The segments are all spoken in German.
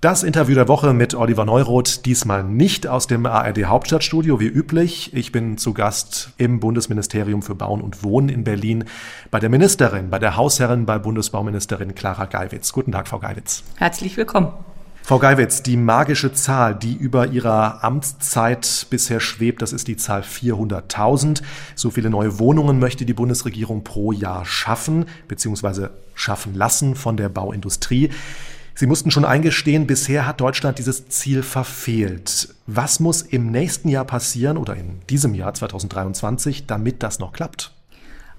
Das Interview der Woche mit Oliver Neuroth, diesmal nicht aus dem ARD Hauptstadtstudio wie üblich. Ich bin zu Gast im Bundesministerium für Bauen und Wohnen in Berlin bei der Ministerin, bei der Hausherrin, bei Bundesbauministerin Clara Geiwitz. Guten Tag, Frau Geiwitz. Herzlich willkommen. Frau Geiwitz, die magische Zahl, die über Ihrer Amtszeit bisher schwebt, das ist die Zahl 400.000. So viele neue Wohnungen möchte die Bundesregierung pro Jahr schaffen bzw. schaffen lassen von der Bauindustrie. Sie mussten schon eingestehen, bisher hat Deutschland dieses Ziel verfehlt. Was muss im nächsten Jahr passieren oder in diesem Jahr 2023, damit das noch klappt?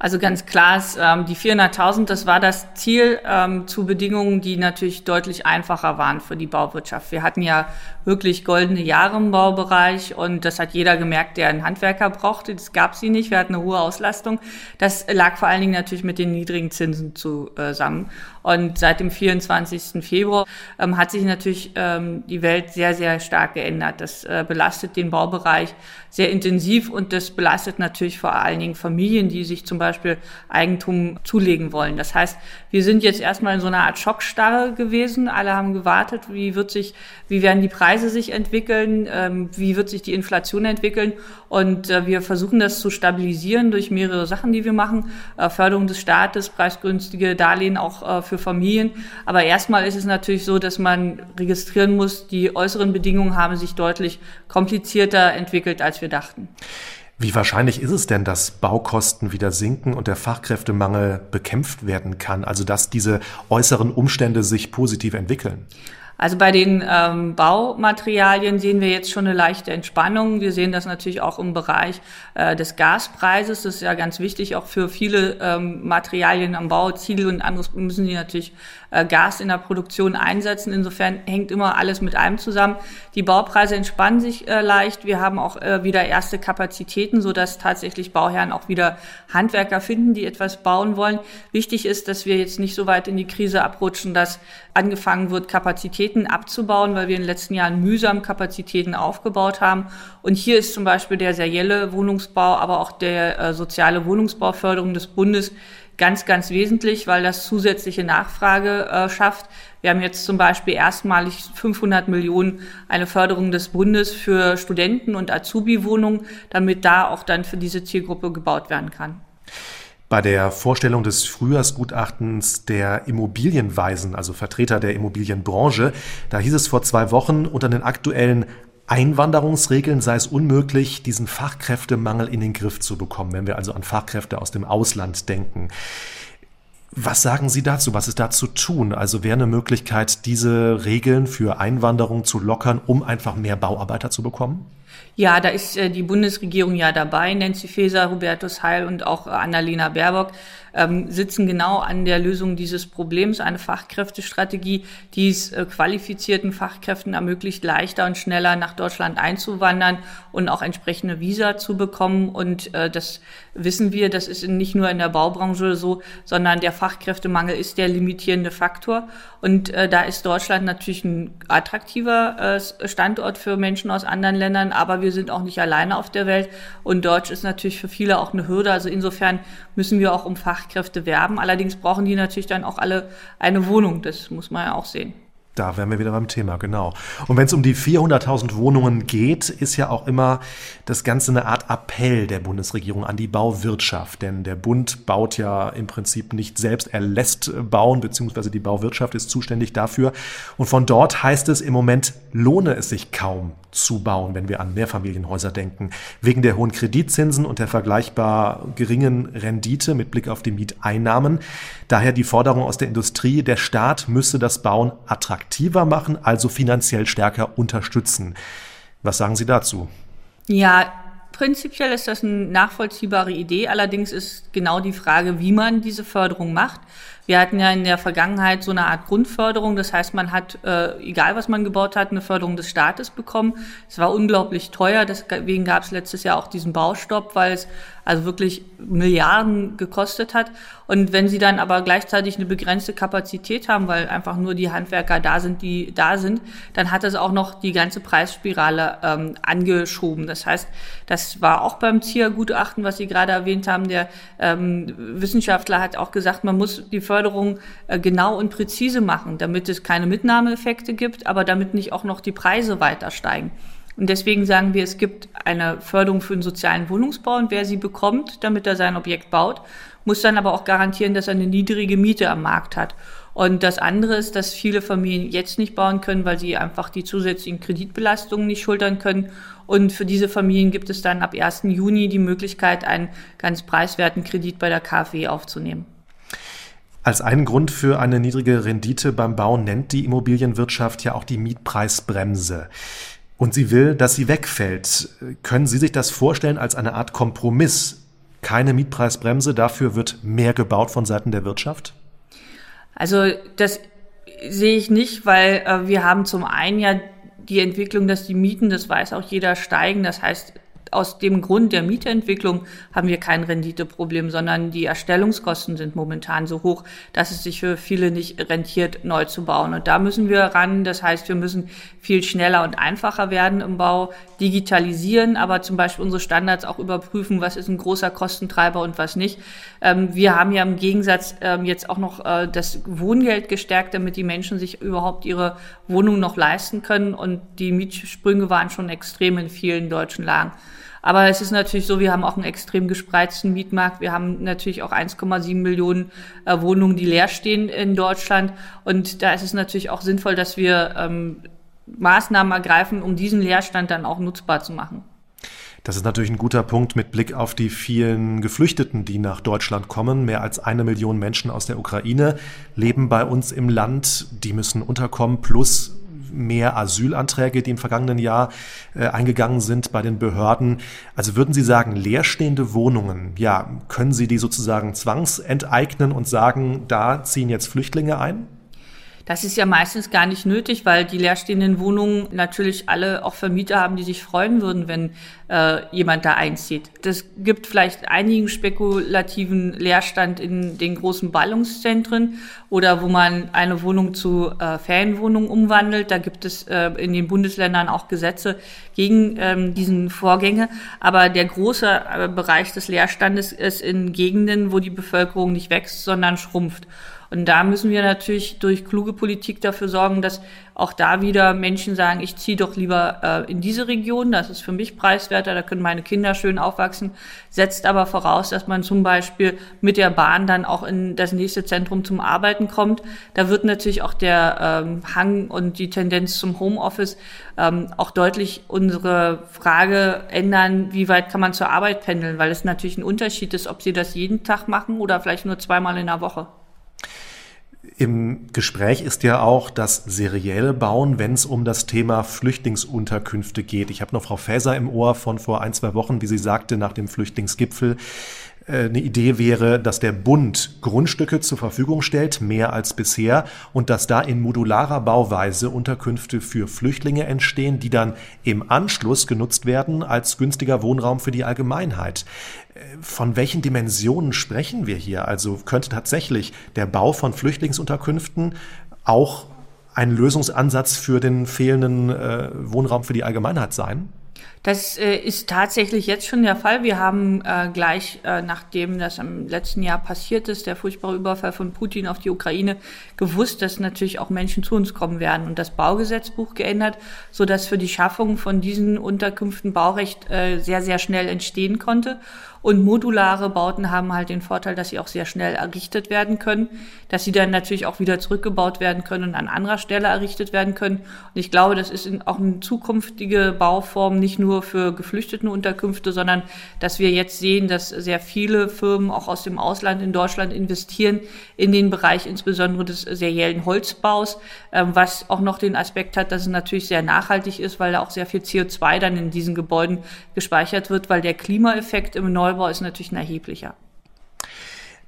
Also ganz klar ist, ähm, die 400.000, das war das Ziel ähm, zu Bedingungen, die natürlich deutlich einfacher waren für die Bauwirtschaft. Wir hatten ja wirklich goldene Jahre im Baubereich und das hat jeder gemerkt, der einen Handwerker brauchte. Das gab sie nicht. Wir hatten eine hohe Auslastung. Das lag vor allen Dingen natürlich mit den niedrigen Zinsen zusammen. Und seit dem 24. Februar ähm, hat sich natürlich ähm, die Welt sehr, sehr stark geändert. Das äh, belastet den Baubereich sehr intensiv und das belastet natürlich vor allen Dingen Familien, die sich zum Beispiel Eigentum zulegen wollen. Das heißt, wir sind jetzt erstmal in so einer Art Schockstarre gewesen. Alle haben gewartet, wie wird sich, wie werden die Preise sich entwickeln, ähm, wie wird sich die Inflation entwickeln. Und äh, wir versuchen das zu stabilisieren durch mehrere Sachen, die wir machen. Äh, Förderung des Staates, preisgünstige Darlehen auch äh, für Familien. Aber erstmal ist es natürlich so, dass man registrieren muss, die äußeren Bedingungen haben sich deutlich komplizierter entwickelt, als wir dachten. Wie wahrscheinlich ist es denn, dass Baukosten wieder sinken und der Fachkräftemangel bekämpft werden kann, also dass diese äußeren Umstände sich positiv entwickeln? Also bei den ähm, Baumaterialien sehen wir jetzt schon eine leichte Entspannung. Wir sehen das natürlich auch im Bereich äh, des Gaspreises. Das ist ja ganz wichtig, auch für viele ähm, Materialien am Bau. Ziel und anderes müssen die natürlich äh, Gas in der Produktion einsetzen. Insofern hängt immer alles mit einem zusammen. Die Baupreise entspannen sich äh, leicht. Wir haben auch äh, wieder erste Kapazitäten, so dass tatsächlich Bauherren auch wieder Handwerker finden, die etwas bauen wollen. Wichtig ist, dass wir jetzt nicht so weit in die Krise abrutschen, dass angefangen wird, Kapazitäten abzubauen, weil wir in den letzten Jahren mühsam Kapazitäten aufgebaut haben. Und hier ist zum Beispiel der serielle Wohnungsbau, aber auch der äh, soziale Wohnungsbauförderung des Bundes ganz, ganz wesentlich, weil das zusätzliche Nachfrage äh, schafft. Wir haben jetzt zum Beispiel erstmalig 500 Millionen eine Förderung des Bundes für Studenten- und Azubi-Wohnungen, damit da auch dann für diese Zielgruppe gebaut werden kann. Bei der Vorstellung des Frühjahrsgutachtens der Immobilienweisen, also Vertreter der Immobilienbranche, da hieß es vor zwei Wochen, unter den aktuellen Einwanderungsregeln sei es unmöglich, diesen Fachkräftemangel in den Griff zu bekommen, wenn wir also an Fachkräfte aus dem Ausland denken. Was sagen Sie dazu? Was ist da zu tun? Also wäre eine Möglichkeit, diese Regeln für Einwanderung zu lockern, um einfach mehr Bauarbeiter zu bekommen? Ja, da ist äh, die Bundesregierung ja dabei. Nancy Faeser, Hubertus Heil und auch äh, Annalena Baerbock ähm, sitzen genau an der Lösung dieses Problems. Eine Fachkräftestrategie, die es äh, qualifizierten Fachkräften ermöglicht, leichter und schneller nach Deutschland einzuwandern und auch entsprechende Visa zu bekommen. Und äh, das wissen wir, das ist nicht nur in der Baubranche so, sondern der Fachkräftemangel ist der limitierende Faktor. Und äh, da ist Deutschland natürlich ein attraktiver äh, Standort für Menschen aus anderen Ländern, aber wir sind auch nicht alleine auf der Welt. Und Deutsch ist natürlich für viele auch eine Hürde. Also insofern müssen wir auch um Fachkräfte werben. Allerdings brauchen die natürlich dann auch alle eine Wohnung. Das muss man ja auch sehen. Da wären wir wieder beim Thema, genau. Und wenn es um die 400.000 Wohnungen geht, ist ja auch immer das Ganze eine Art Appell der Bundesregierung an die Bauwirtschaft. Denn der Bund baut ja im Prinzip nicht selbst, er lässt bauen, beziehungsweise die Bauwirtschaft ist zuständig dafür. Und von dort heißt es, im Moment lohne es sich kaum zu bauen, wenn wir an Mehrfamilienhäuser denken, wegen der hohen Kreditzinsen und der vergleichbar geringen Rendite mit Blick auf die Mieteinnahmen. Daher die Forderung aus der Industrie, der Staat müsse das Bauen attraktiver machen, also finanziell stärker unterstützen. Was sagen Sie dazu? Ja, prinzipiell ist das eine nachvollziehbare Idee. Allerdings ist genau die Frage, wie man diese Förderung macht. Wir hatten ja in der Vergangenheit so eine Art Grundförderung. Das heißt, man hat, äh, egal was man gebaut hat, eine Förderung des Staates bekommen. Es war unglaublich teuer. Deswegen gab es letztes Jahr auch diesen Baustopp, weil es also wirklich Milliarden gekostet hat. Und wenn sie dann aber gleichzeitig eine begrenzte Kapazität haben, weil einfach nur die Handwerker da sind, die da sind, dann hat das auch noch die ganze Preisspirale ähm, angeschoben. Das heißt, das war auch beim ZIA-Gutachten, was Sie gerade erwähnt haben. Der ähm, Wissenschaftler hat auch gesagt, man muss die Förderung äh, genau und präzise machen, damit es keine Mitnahmeeffekte gibt, aber damit nicht auch noch die Preise weiter steigen. Und deswegen sagen wir, es gibt eine Förderung für den sozialen Wohnungsbau und wer sie bekommt, damit er sein Objekt baut, muss dann aber auch garantieren, dass er eine niedrige Miete am Markt hat. Und das andere ist, dass viele Familien jetzt nicht bauen können, weil sie einfach die zusätzlichen Kreditbelastungen nicht schultern können. Und für diese Familien gibt es dann ab 1. Juni die Möglichkeit, einen ganz preiswerten Kredit bei der KfW aufzunehmen. Als einen Grund für eine niedrige Rendite beim Bau nennt die Immobilienwirtschaft ja auch die Mietpreisbremse und sie will, dass sie wegfällt. Können Sie sich das vorstellen als eine Art Kompromiss? Keine Mietpreisbremse, dafür wird mehr gebaut von Seiten der Wirtschaft? Also das sehe ich nicht, weil äh, wir haben zum einen ja die Entwicklung, dass die Mieten, das weiß auch jeder, steigen. Das heißt, aus dem Grund der Mietentwicklung haben wir kein Renditeproblem, sondern die Erstellungskosten sind momentan so hoch, dass es sich für viele nicht rentiert, neu zu bauen. Und da müssen wir ran. Das heißt, wir müssen viel schneller und einfacher werden im Bau, digitalisieren, aber zum Beispiel unsere Standards auch überprüfen, was ist ein großer Kostentreiber und was nicht. Ähm, wir haben ja im Gegensatz ähm, jetzt auch noch äh, das Wohngeld gestärkt, damit die Menschen sich überhaupt ihre Wohnung noch leisten können. Und die Mietsprünge waren schon extrem in vielen deutschen Lagen. Aber es ist natürlich so, wir haben auch einen extrem gespreizten Mietmarkt. Wir haben natürlich auch 1,7 Millionen äh, Wohnungen, die leer stehen in Deutschland. Und da ist es natürlich auch sinnvoll, dass wir ähm, Maßnahmen ergreifen, um diesen Leerstand dann auch nutzbar zu machen. Das ist natürlich ein guter Punkt mit Blick auf die vielen Geflüchteten, die nach Deutschland kommen. Mehr als eine Million Menschen aus der Ukraine leben bei uns im Land. Die müssen unterkommen, plus mehr Asylanträge, die im vergangenen Jahr äh, eingegangen sind bei den Behörden. Also würden Sie sagen, leerstehende Wohnungen, ja, können Sie die sozusagen zwangsenteignen und sagen, da ziehen jetzt Flüchtlinge ein? Das ist ja meistens gar nicht nötig, weil die leerstehenden Wohnungen natürlich alle auch Vermieter haben, die sich freuen würden, wenn äh, jemand da einzieht. Das gibt vielleicht einigen spekulativen Leerstand in den großen Ballungszentren oder wo man eine Wohnung zu äh, Ferienwohnung umwandelt. Da gibt es äh, in den Bundesländern auch Gesetze gegen ähm, diesen Vorgänge. Aber der große äh, Bereich des Leerstandes ist in Gegenden, wo die Bevölkerung nicht wächst, sondern schrumpft. Und da müssen wir natürlich durch kluge Politik dafür sorgen, dass auch da wieder Menschen sagen, ich ziehe doch lieber äh, in diese Region, das ist für mich preiswerter, da können meine Kinder schön aufwachsen, setzt aber voraus, dass man zum Beispiel mit der Bahn dann auch in das nächste Zentrum zum Arbeiten kommt. Da wird natürlich auch der ähm, Hang und die Tendenz zum Homeoffice ähm, auch deutlich unsere Frage ändern, wie weit kann man zur Arbeit pendeln, weil es natürlich ein Unterschied ist, ob sie das jeden Tag machen oder vielleicht nur zweimal in der Woche. Im Gespräch ist ja auch das serielle Bauen, wenn es um das Thema Flüchtlingsunterkünfte geht. Ich habe noch Frau Faeser im Ohr von vor ein, zwei Wochen, wie sie sagte, nach dem Flüchtlingsgipfel, eine Idee wäre, dass der Bund Grundstücke zur Verfügung stellt, mehr als bisher, und dass da in modularer Bauweise Unterkünfte für Flüchtlinge entstehen, die dann im Anschluss genutzt werden als günstiger Wohnraum für die Allgemeinheit. Äh, von welchen Dimensionen sprechen wir hier? Also könnte tatsächlich der Bau von Flüchtlingsunterkünften auch ein Lösungsansatz für den fehlenden äh, Wohnraum für die Allgemeinheit sein? Das äh, ist tatsächlich jetzt schon der Fall. Wir haben äh, gleich, äh, nachdem das im letzten Jahr passiert ist, der furchtbare Überfall von Putin auf die Ukraine, gewusst, dass natürlich auch Menschen zu uns kommen werden und das Baugesetzbuch geändert, so dass für die Schaffung von diesen Unterkünften Baurecht äh, sehr, sehr schnell entstehen konnte. Und modulare Bauten haben halt den Vorteil, dass sie auch sehr schnell errichtet werden können, dass sie dann natürlich auch wieder zurückgebaut werden können und an anderer Stelle errichtet werden können. Und ich glaube, das ist auch eine zukünftige Bauform, nicht nur für Geflüchtetenunterkünfte, sondern dass wir jetzt sehen, dass sehr viele Firmen auch aus dem Ausland in Deutschland investieren in den Bereich insbesondere des seriellen Holzbaus, ähm, was auch noch den Aspekt hat, dass es natürlich sehr nachhaltig ist, weil da auch sehr viel CO2 dann in diesen Gebäuden gespeichert wird, weil der Klimaeffekt im Neuen Neubau ist natürlich ein erheblicher.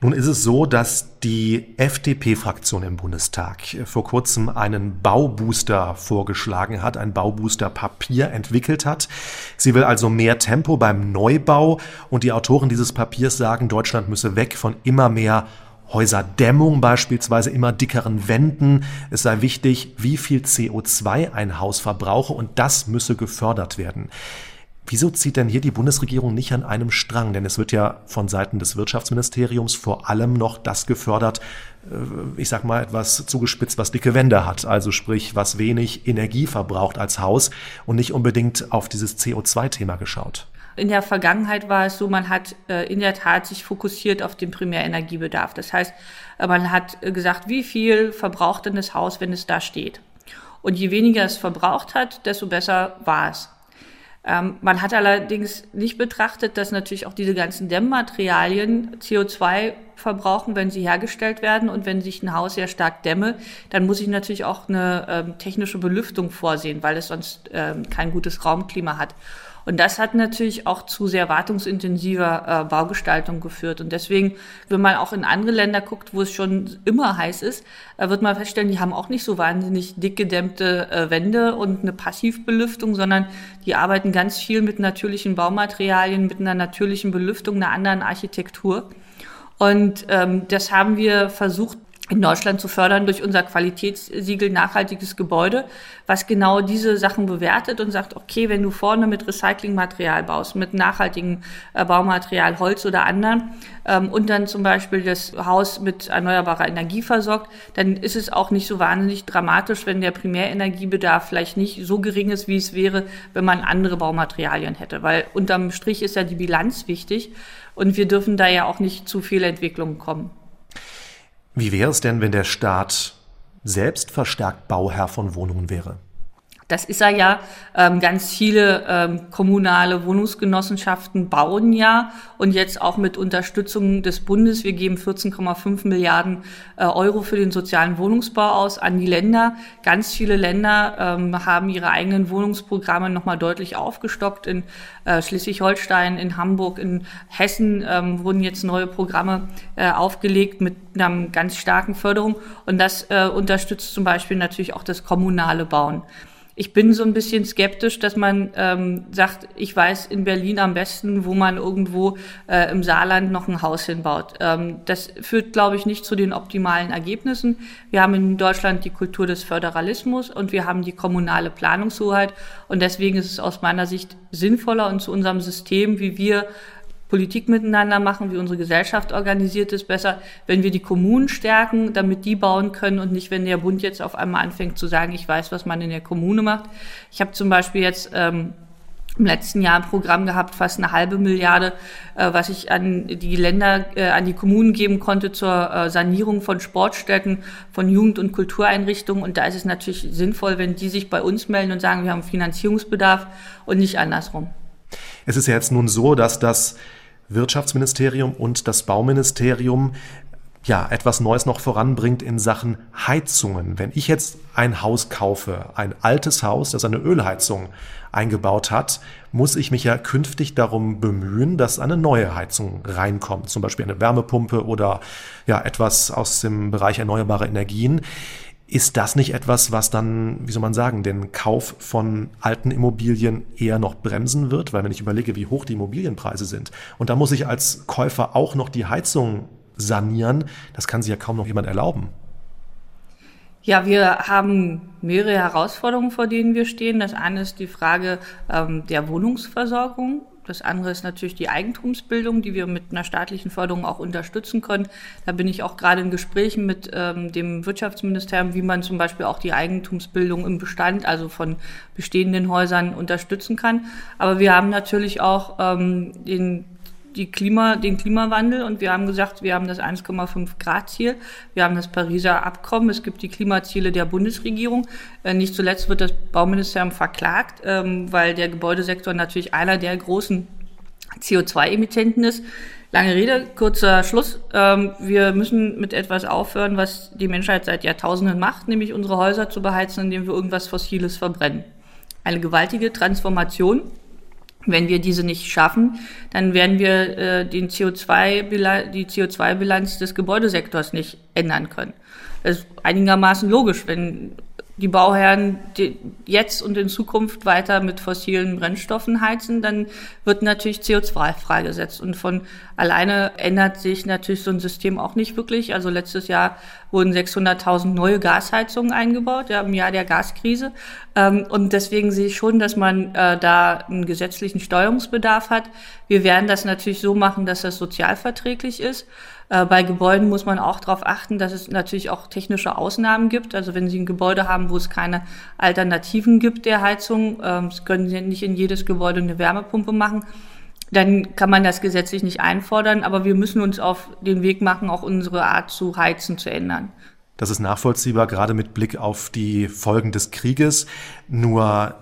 Nun ist es so, dass die FDP-Fraktion im Bundestag vor kurzem einen Baubooster vorgeschlagen hat, ein Baubooster-Papier entwickelt hat. Sie will also mehr Tempo beim Neubau und die Autoren dieses Papiers sagen, Deutschland müsse weg von immer mehr Häuserdämmung beispielsweise, immer dickeren Wänden. Es sei wichtig, wie viel CO2 ein Haus verbrauche und das müsse gefördert werden. Wieso zieht denn hier die Bundesregierung nicht an einem Strang? Denn es wird ja von Seiten des Wirtschaftsministeriums vor allem noch das gefördert, ich sag mal etwas zugespitzt, was dicke Wände hat, also sprich, was wenig Energie verbraucht als Haus und nicht unbedingt auf dieses CO2-Thema geschaut. In der Vergangenheit war es so, man hat äh, in der Tat sich fokussiert auf den Primärenergiebedarf. Das heißt, äh, man hat äh, gesagt, wie viel verbraucht denn das Haus, wenn es da steht? Und je weniger es verbraucht hat, desto besser war es. Ähm, man hat allerdings nicht betrachtet, dass natürlich auch diese ganzen Dämmmaterialien CO2 verbrauchen, wenn sie hergestellt werden. Und wenn sich ein Haus sehr stark dämme, dann muss ich natürlich auch eine ähm, technische Belüftung vorsehen, weil es sonst ähm, kein gutes Raumklima hat. Und das hat natürlich auch zu sehr wartungsintensiver äh, Baugestaltung geführt. Und deswegen, wenn man auch in andere Länder guckt, wo es schon immer heiß ist, äh, wird man feststellen, die haben auch nicht so wahnsinnig dick gedämmte äh, Wände und eine Passivbelüftung, sondern die arbeiten ganz viel mit natürlichen Baumaterialien, mit einer natürlichen Belüftung, einer anderen Architektur. Und ähm, das haben wir versucht in Deutschland zu fördern durch unser Qualitätssiegel nachhaltiges Gebäude, was genau diese Sachen bewertet und sagt, okay, wenn du vorne mit Recyclingmaterial baust, mit nachhaltigem äh, Baumaterial, Holz oder anderen ähm, und dann zum Beispiel das Haus mit erneuerbarer Energie versorgt, dann ist es auch nicht so wahnsinnig dramatisch, wenn der Primärenergiebedarf vielleicht nicht so gering ist, wie es wäre, wenn man andere Baumaterialien hätte. Weil unterm Strich ist ja die Bilanz wichtig und wir dürfen da ja auch nicht zu viele Entwicklungen kommen. Wie wäre es denn, wenn der Staat selbst verstärkt Bauherr von Wohnungen wäre? Das ist er ja. Ähm, ganz viele ähm, kommunale Wohnungsgenossenschaften bauen ja und jetzt auch mit Unterstützung des Bundes. Wir geben 14,5 Milliarden äh, Euro für den sozialen Wohnungsbau aus an die Länder. Ganz viele Länder ähm, haben ihre eigenen Wohnungsprogramme nochmal deutlich aufgestockt. In äh, Schleswig-Holstein, in Hamburg, in Hessen ähm, wurden jetzt neue Programme äh, aufgelegt mit einer ganz starken Förderung. Und das äh, unterstützt zum Beispiel natürlich auch das kommunale Bauen ich bin so ein bisschen skeptisch, dass man ähm, sagt, ich weiß in Berlin am besten, wo man irgendwo äh, im Saarland noch ein Haus hinbaut. Ähm, das führt, glaube ich, nicht zu den optimalen Ergebnissen. Wir haben in Deutschland die Kultur des Föderalismus und wir haben die kommunale Planungshoheit. Und deswegen ist es aus meiner Sicht sinnvoller und zu unserem System, wie wir Politik miteinander machen, wie unsere Gesellschaft organisiert ist, besser, wenn wir die Kommunen stärken, damit die bauen können und nicht, wenn der Bund jetzt auf einmal anfängt zu sagen, ich weiß, was man in der Kommune macht. Ich habe zum Beispiel jetzt ähm, im letzten Jahr ein Programm gehabt, fast eine halbe Milliarde, äh, was ich an die Länder, äh, an die Kommunen geben konnte zur äh, Sanierung von Sportstätten, von Jugend- und Kultureinrichtungen. Und da ist es natürlich sinnvoll, wenn die sich bei uns melden und sagen, wir haben Finanzierungsbedarf und nicht andersrum. Es ist ja jetzt nun so, dass das Wirtschaftsministerium und das Bauministerium ja, etwas Neues noch voranbringt in Sachen Heizungen. Wenn ich jetzt ein Haus kaufe, ein altes Haus, das eine Ölheizung eingebaut hat, muss ich mich ja künftig darum bemühen, dass eine neue Heizung reinkommt, zum Beispiel eine Wärmepumpe oder ja, etwas aus dem Bereich erneuerbare Energien. Ist das nicht etwas, was dann, wie soll man sagen, den Kauf von alten Immobilien eher noch bremsen wird? Weil wenn ich überlege, wie hoch die Immobilienpreise sind und da muss ich als Käufer auch noch die Heizung sanieren, das kann sich ja kaum noch jemand erlauben. Ja, wir haben mehrere Herausforderungen, vor denen wir stehen. Das eine ist die Frage ähm, der Wohnungsversorgung. Das andere ist natürlich die Eigentumsbildung, die wir mit einer staatlichen Förderung auch unterstützen können. Da bin ich auch gerade in Gesprächen mit ähm, dem Wirtschaftsministerium, wie man zum Beispiel auch die Eigentumsbildung im Bestand, also von bestehenden Häusern unterstützen kann. Aber wir haben natürlich auch ähm, den die Klima, den Klimawandel und wir haben gesagt, wir haben das 1,5 Grad Ziel, wir haben das Pariser Abkommen, es gibt die Klimaziele der Bundesregierung. Äh, nicht zuletzt wird das Bauministerium verklagt, ähm, weil der Gebäudesektor natürlich einer der großen CO2-Emittenten ist. Lange Rede, kurzer Schluss. Ähm, wir müssen mit etwas aufhören, was die Menschheit seit Jahrtausenden macht, nämlich unsere Häuser zu beheizen, indem wir irgendwas Fossiles verbrennen. Eine gewaltige Transformation wenn wir diese nicht schaffen, dann werden wir äh, den CO2 die CO2-Bilanz des Gebäudesektors nicht ändern können. Das ist einigermaßen logisch, wenn die Bauherren die jetzt und in Zukunft weiter mit fossilen Brennstoffen heizen, dann wird natürlich CO2 freigesetzt. Und von alleine ändert sich natürlich so ein System auch nicht wirklich. Also letztes Jahr wurden 600.000 neue Gasheizungen eingebaut, ja, im Jahr der Gaskrise. Ähm, und deswegen sehe ich schon, dass man äh, da einen gesetzlichen Steuerungsbedarf hat. Wir werden das natürlich so machen, dass das sozialverträglich ist. Äh, bei Gebäuden muss man auch darauf achten, dass es natürlich auch technische Ausnahmen gibt. Also wenn Sie ein Gebäude haben, wo es keine Alternativen gibt der Heizung, ähm, können Sie nicht in jedes Gebäude eine Wärmepumpe machen dann kann man das gesetzlich nicht einfordern, aber wir müssen uns auf den Weg machen, auch unsere Art zu heizen zu ändern. Das ist nachvollziehbar, gerade mit Blick auf die Folgen des Krieges. Nur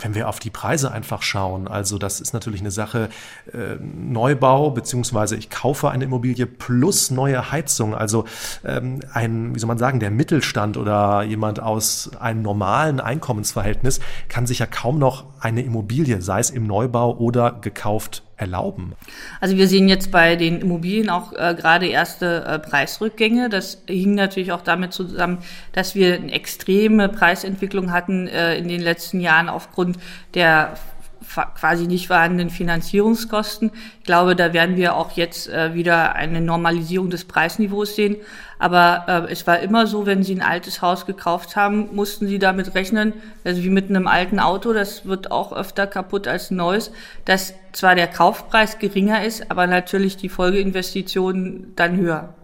wenn wir auf die Preise einfach schauen, also das ist natürlich eine Sache äh, Neubau, beziehungsweise ich kaufe eine Immobilie plus neue Heizung. Also ähm, ein, wie soll man sagen, der Mittelstand oder jemand aus einem normalen Einkommensverhältnis kann sich ja kaum noch eine Immobilie, sei es im Neubau oder gekauft, erlauben? Also wir sehen jetzt bei den Immobilien auch äh, gerade erste äh, Preisrückgänge. Das hing natürlich auch damit zusammen, dass wir eine extreme Preisentwicklung hatten äh, in den letzten Jahren aufgrund der quasi nicht vorhandenen Finanzierungskosten. Ich glaube, da werden wir auch jetzt äh, wieder eine Normalisierung des Preisniveaus sehen. Aber äh, es war immer so, wenn Sie ein altes Haus gekauft haben, mussten Sie damit rechnen, also wie mit einem alten Auto, das wird auch öfter kaputt als ein neues, dass zwar der Kaufpreis geringer ist, aber natürlich die Folgeinvestitionen dann höher.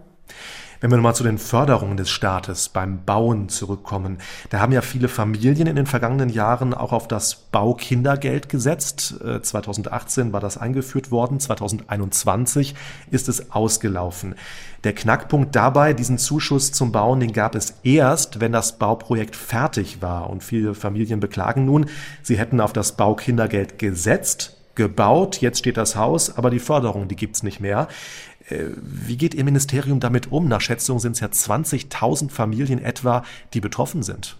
Wenn wir nochmal zu den Förderungen des Staates beim Bauen zurückkommen, da haben ja viele Familien in den vergangenen Jahren auch auf das Baukindergeld gesetzt. 2018 äh, war das eingeführt worden, 2021 ist es ausgelaufen. Der Knackpunkt dabei, diesen Zuschuss zum Bauen, den gab es erst, wenn das Bauprojekt fertig war. Und viele Familien beklagen nun, sie hätten auf das Baukindergeld gesetzt, gebaut, jetzt steht das Haus, aber die Förderung, die gibt's nicht mehr. Äh, wie geht Ihr Ministerium damit um? Nach Schätzung sind es ja 20.000 Familien etwa, die betroffen sind.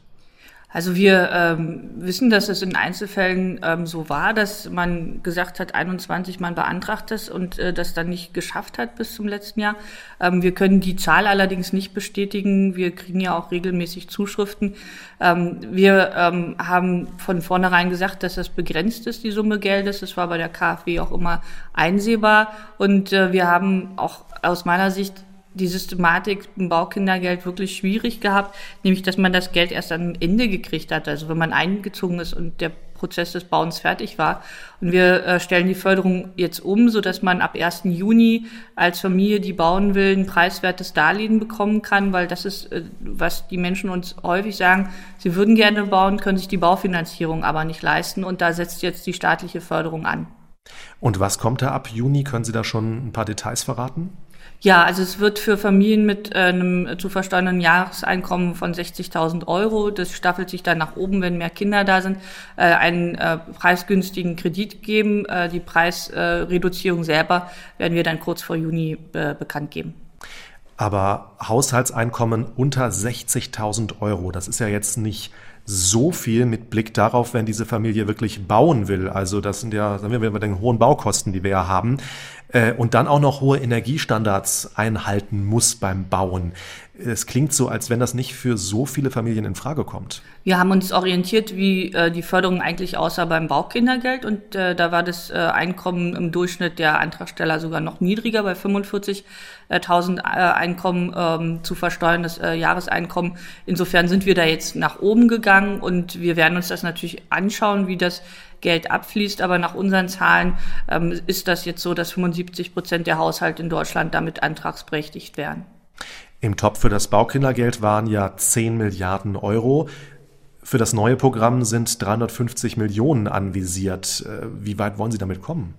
Also wir ähm, wissen, dass es in Einzelfällen ähm, so war, dass man gesagt hat, 21 man beantragt es und äh, das dann nicht geschafft hat bis zum letzten Jahr. Ähm, wir können die Zahl allerdings nicht bestätigen. Wir kriegen ja auch regelmäßig Zuschriften. Ähm, wir ähm, haben von vornherein gesagt, dass das begrenzt ist, die Summe Geldes. Das war bei der KfW auch immer einsehbar. Und äh, wir haben auch aus meiner Sicht die Systematik im Baukindergeld wirklich schwierig gehabt, nämlich dass man das Geld erst am Ende gekriegt hat, also wenn man eingezogen ist und der Prozess des Bauens fertig war. Und wir äh, stellen die Förderung jetzt um, so dass man ab 1. Juni als Familie, die bauen will, ein preiswertes Darlehen bekommen kann, weil das ist, äh, was die Menschen uns häufig sagen, sie würden gerne bauen, können sich die Baufinanzierung aber nicht leisten und da setzt jetzt die staatliche Förderung an. Und was kommt da ab Juni? Können Sie da schon ein paar Details verraten? Ja, also es wird für Familien mit äh, einem zu versteuernden Jahreseinkommen von 60.000 Euro, das staffelt sich dann nach oben, wenn mehr Kinder da sind, äh, einen äh, preisgünstigen Kredit geben. Die Preisreduzierung selber werden wir dann kurz vor Juni bekannt geben. Aber Haushaltseinkommen unter 60.000 Euro, das ist ja jetzt nicht so viel mit Blick darauf, wenn diese Familie wirklich bauen will. Also das sind ja, sagen wir mal, bei den hohen Baukosten, die wir ja haben. Äh, und dann auch noch hohe Energiestandards einhalten muss beim Bauen. Es klingt so, als wenn das nicht für so viele Familien in Frage kommt. Wir haben uns orientiert, wie äh, die Förderung eigentlich aussah beim Baukindergeld. Und äh, da war das äh, Einkommen im Durchschnitt der Antragsteller sogar noch niedriger bei 45 äh, 1000 äh, Einkommen ähm, zu versteuern, das äh, Jahreseinkommen. Insofern sind wir da jetzt nach oben gegangen und wir werden uns das natürlich anschauen, wie das Geld abfließt. Aber nach unseren Zahlen ähm, ist das jetzt so, dass 75 Prozent der Haushalte in Deutschland damit antragsberechtigt werden. Im Topf für das Baukindergeld waren ja 10 Milliarden Euro. Für das neue Programm sind 350 Millionen anvisiert. Äh, wie weit wollen Sie damit kommen?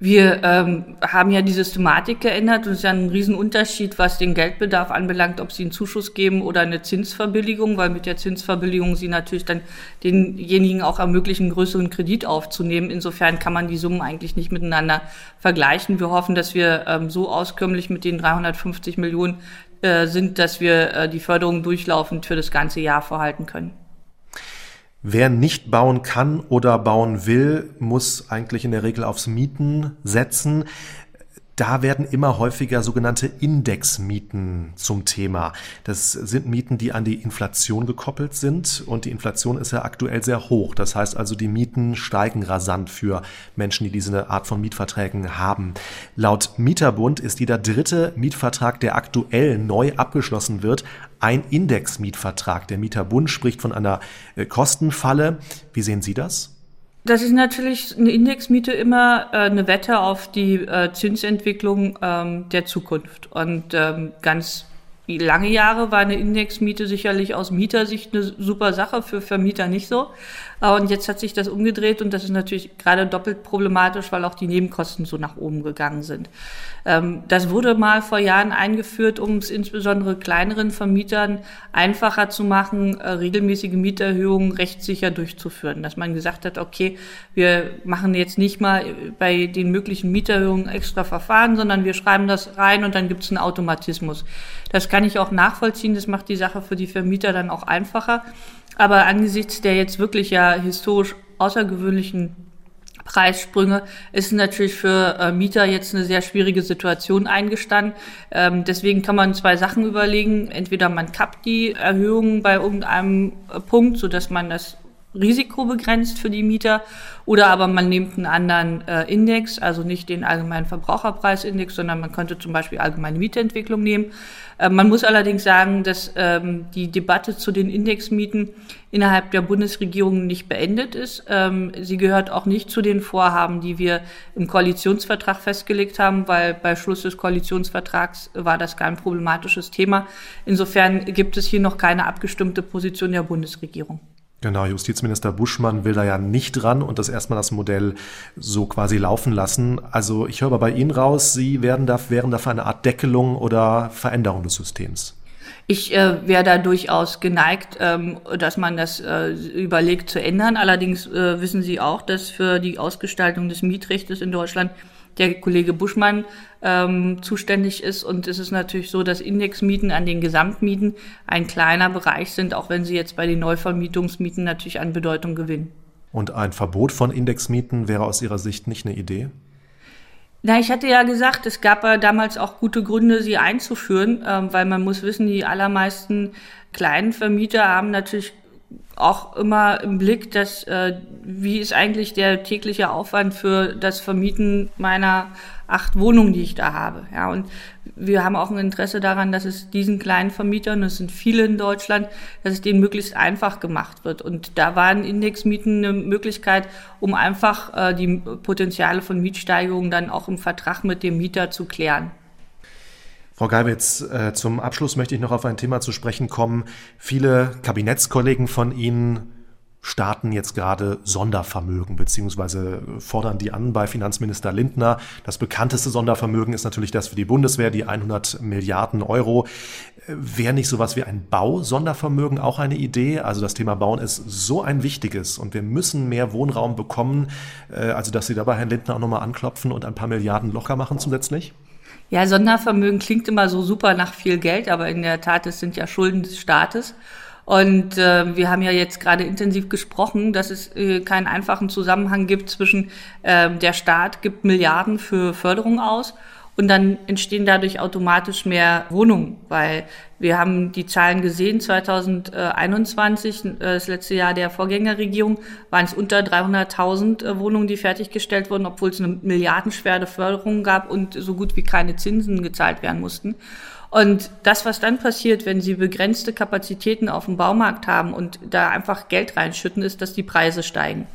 Wir ähm, haben ja die Systematik geändert und es ist ja ein Riesenunterschied, was den Geldbedarf anbelangt, ob Sie einen Zuschuss geben oder eine Zinsverbilligung, weil mit der Zinsverbilligung Sie natürlich dann denjenigen auch ermöglichen, einen größeren Kredit aufzunehmen. Insofern kann man die Summen eigentlich nicht miteinander vergleichen. Wir hoffen, dass wir ähm, so auskömmlich mit den 350 Millionen äh, sind, dass wir äh, die Förderung durchlaufend für das ganze Jahr vorhalten können. Wer nicht bauen kann oder bauen will, muss eigentlich in der Regel aufs Mieten setzen. Da werden immer häufiger sogenannte Indexmieten zum Thema. Das sind Mieten, die an die Inflation gekoppelt sind und die Inflation ist ja aktuell sehr hoch. Das heißt also, die Mieten steigen rasant für Menschen, die diese Art von Mietverträgen haben. Laut Mieterbund ist jeder dritte Mietvertrag, der aktuell neu abgeschlossen wird, ein Indexmietvertrag. Der Mieterbund spricht von einer äh, Kostenfalle. Wie sehen Sie das? Das ist natürlich eine Indexmiete immer äh, eine Wette auf die äh, Zinsentwicklung ähm, der Zukunft. Und ähm, ganz lange Jahre war eine Indexmiete sicherlich aus Mietersicht eine super Sache, für Vermieter nicht so. Und jetzt hat sich das umgedreht und das ist natürlich gerade doppelt problematisch, weil auch die Nebenkosten so nach oben gegangen sind. Ähm, das wurde mal vor Jahren eingeführt, um es insbesondere kleineren Vermietern einfacher zu machen, äh, regelmäßige Mieterhöhungen rechtssicher durchzuführen. Dass man gesagt hat, okay, wir machen jetzt nicht mal bei den möglichen Mieterhöhungen extra Verfahren, sondern wir schreiben das rein und dann gibt es einen Automatismus. Das kann ich auch nachvollziehen. Das macht die Sache für die Vermieter dann auch einfacher. Aber angesichts der jetzt wirklich ja historisch außergewöhnlichen Preissprünge ist natürlich für äh, Mieter jetzt eine sehr schwierige Situation eingestanden. Ähm, deswegen kann man zwei Sachen überlegen. Entweder man kappt die Erhöhungen bei irgendeinem äh, Punkt, sodass man das Risiko begrenzt für die Mieter oder aber man nimmt einen anderen äh, Index, also nicht den allgemeinen Verbraucherpreisindex, sondern man könnte zum Beispiel allgemeine Mietentwicklung nehmen. Äh, man muss allerdings sagen, dass ähm, die Debatte zu den Indexmieten innerhalb der Bundesregierung nicht beendet ist. Ähm, sie gehört auch nicht zu den Vorhaben, die wir im Koalitionsvertrag festgelegt haben, weil bei Schluss des Koalitionsvertrags war das kein problematisches Thema. Insofern gibt es hier noch keine abgestimmte Position der Bundesregierung. Genau, Justizminister Buschmann will da ja nicht dran und das erstmal das Modell so quasi laufen lassen. Also ich höre aber bei Ihnen raus, Sie werden da, wären dafür eine Art Deckelung oder Veränderung des Systems. Ich äh, wäre da durchaus geneigt, ähm, dass man das äh, überlegt zu ändern. Allerdings äh, wissen Sie auch, dass für die Ausgestaltung des Mietrechts in Deutschland der Kollege Buschmann ähm, zuständig ist. Und es ist natürlich so, dass Indexmieten an den Gesamtmieten ein kleiner Bereich sind, auch wenn sie jetzt bei den Neuvermietungsmieten natürlich an Bedeutung gewinnen. Und ein Verbot von Indexmieten wäre aus Ihrer Sicht nicht eine Idee? Na, ich hatte ja gesagt, es gab ja damals auch gute Gründe, sie einzuführen, ähm, weil man muss wissen, die allermeisten kleinen Vermieter haben natürlich auch immer im Blick, dass äh, wie ist eigentlich der tägliche Aufwand für das Vermieten meiner acht Wohnungen, die ich da habe. Ja, und wir haben auch ein Interesse daran, dass es diesen kleinen Vermietern, das sind viele in Deutschland, dass es denen möglichst einfach gemacht wird. Und da waren Indexmieten eine Möglichkeit, um einfach äh, die Potenziale von Mietsteigerungen dann auch im Vertrag mit dem Mieter zu klären. Frau Geibitz, äh, zum Abschluss möchte ich noch auf ein Thema zu sprechen kommen. Viele Kabinettskollegen von Ihnen starten jetzt gerade Sondervermögen beziehungsweise fordern die an bei Finanzminister Lindner. Das bekannteste Sondervermögen ist natürlich das für die Bundeswehr, die 100 Milliarden Euro. Wäre nicht sowas wie ein Bausondervermögen auch eine Idee? Also das Thema Bauen ist so ein wichtiges und wir müssen mehr Wohnraum bekommen, äh, also dass Sie dabei Herrn Lindner auch nochmal anklopfen und ein paar Milliarden locker machen zusätzlich? Ja, Sondervermögen klingt immer so super nach viel Geld, aber in der Tat, es sind ja Schulden des Staates. Und äh, wir haben ja jetzt gerade intensiv gesprochen, dass es äh, keinen einfachen Zusammenhang gibt zwischen äh, der Staat gibt Milliarden für Förderung aus und dann entstehen dadurch automatisch mehr Wohnungen, weil wir haben die Zahlen gesehen, 2021, äh, das letzte Jahr der Vorgängerregierung, waren es unter 300.000 äh, Wohnungen, die fertiggestellt wurden, obwohl es eine milliardenschwere Förderung gab und so gut wie keine Zinsen gezahlt werden mussten. Und das, was dann passiert, wenn Sie begrenzte Kapazitäten auf dem Baumarkt haben und da einfach Geld reinschütten, ist, dass die Preise steigen.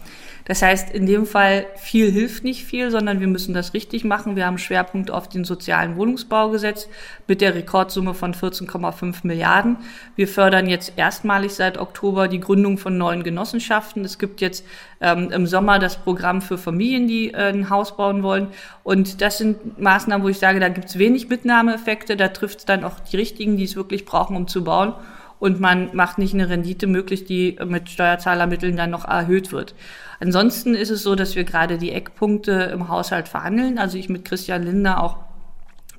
Das heißt, in dem Fall viel hilft nicht viel, sondern wir müssen das richtig machen. Wir haben Schwerpunkt auf den sozialen Wohnungsbau gesetzt mit der Rekordsumme von 14,5 Milliarden. Wir fördern jetzt erstmalig seit Oktober die Gründung von neuen Genossenschaften. Es gibt jetzt ähm, im Sommer das Programm für Familien, die äh, ein Haus bauen wollen. Und das sind Maßnahmen, wo ich sage, da gibt es wenig Mitnahmeeffekte. Da trifft es dann auch die richtigen, die es wirklich brauchen, um zu bauen und man macht nicht eine Rendite möglich, die mit Steuerzahlermitteln dann noch erhöht wird. Ansonsten ist es so, dass wir gerade die Eckpunkte im Haushalt verhandeln. Also ich mit Christian Lindner auch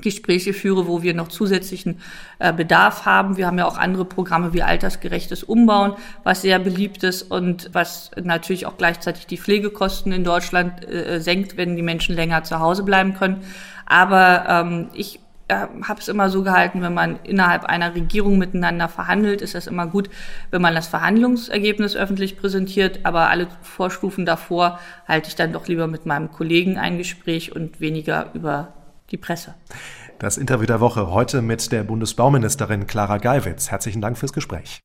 Gespräche führe, wo wir noch zusätzlichen äh, Bedarf haben. Wir haben ja auch andere Programme wie altersgerechtes Umbauen, was sehr beliebt ist und was natürlich auch gleichzeitig die Pflegekosten in Deutschland äh, senkt, wenn die Menschen länger zu Hause bleiben können. Aber ähm, ich äh, habe es immer so gehalten, wenn man innerhalb einer Regierung miteinander verhandelt, ist das immer gut, wenn man das Verhandlungsergebnis öffentlich präsentiert. Aber alle Vorstufen davor halte ich dann doch lieber mit meinem Kollegen ein Gespräch und weniger über die Presse. Das Interview der Woche heute mit der Bundesbauministerin Clara Geiwitz. Herzlichen Dank fürs Gespräch.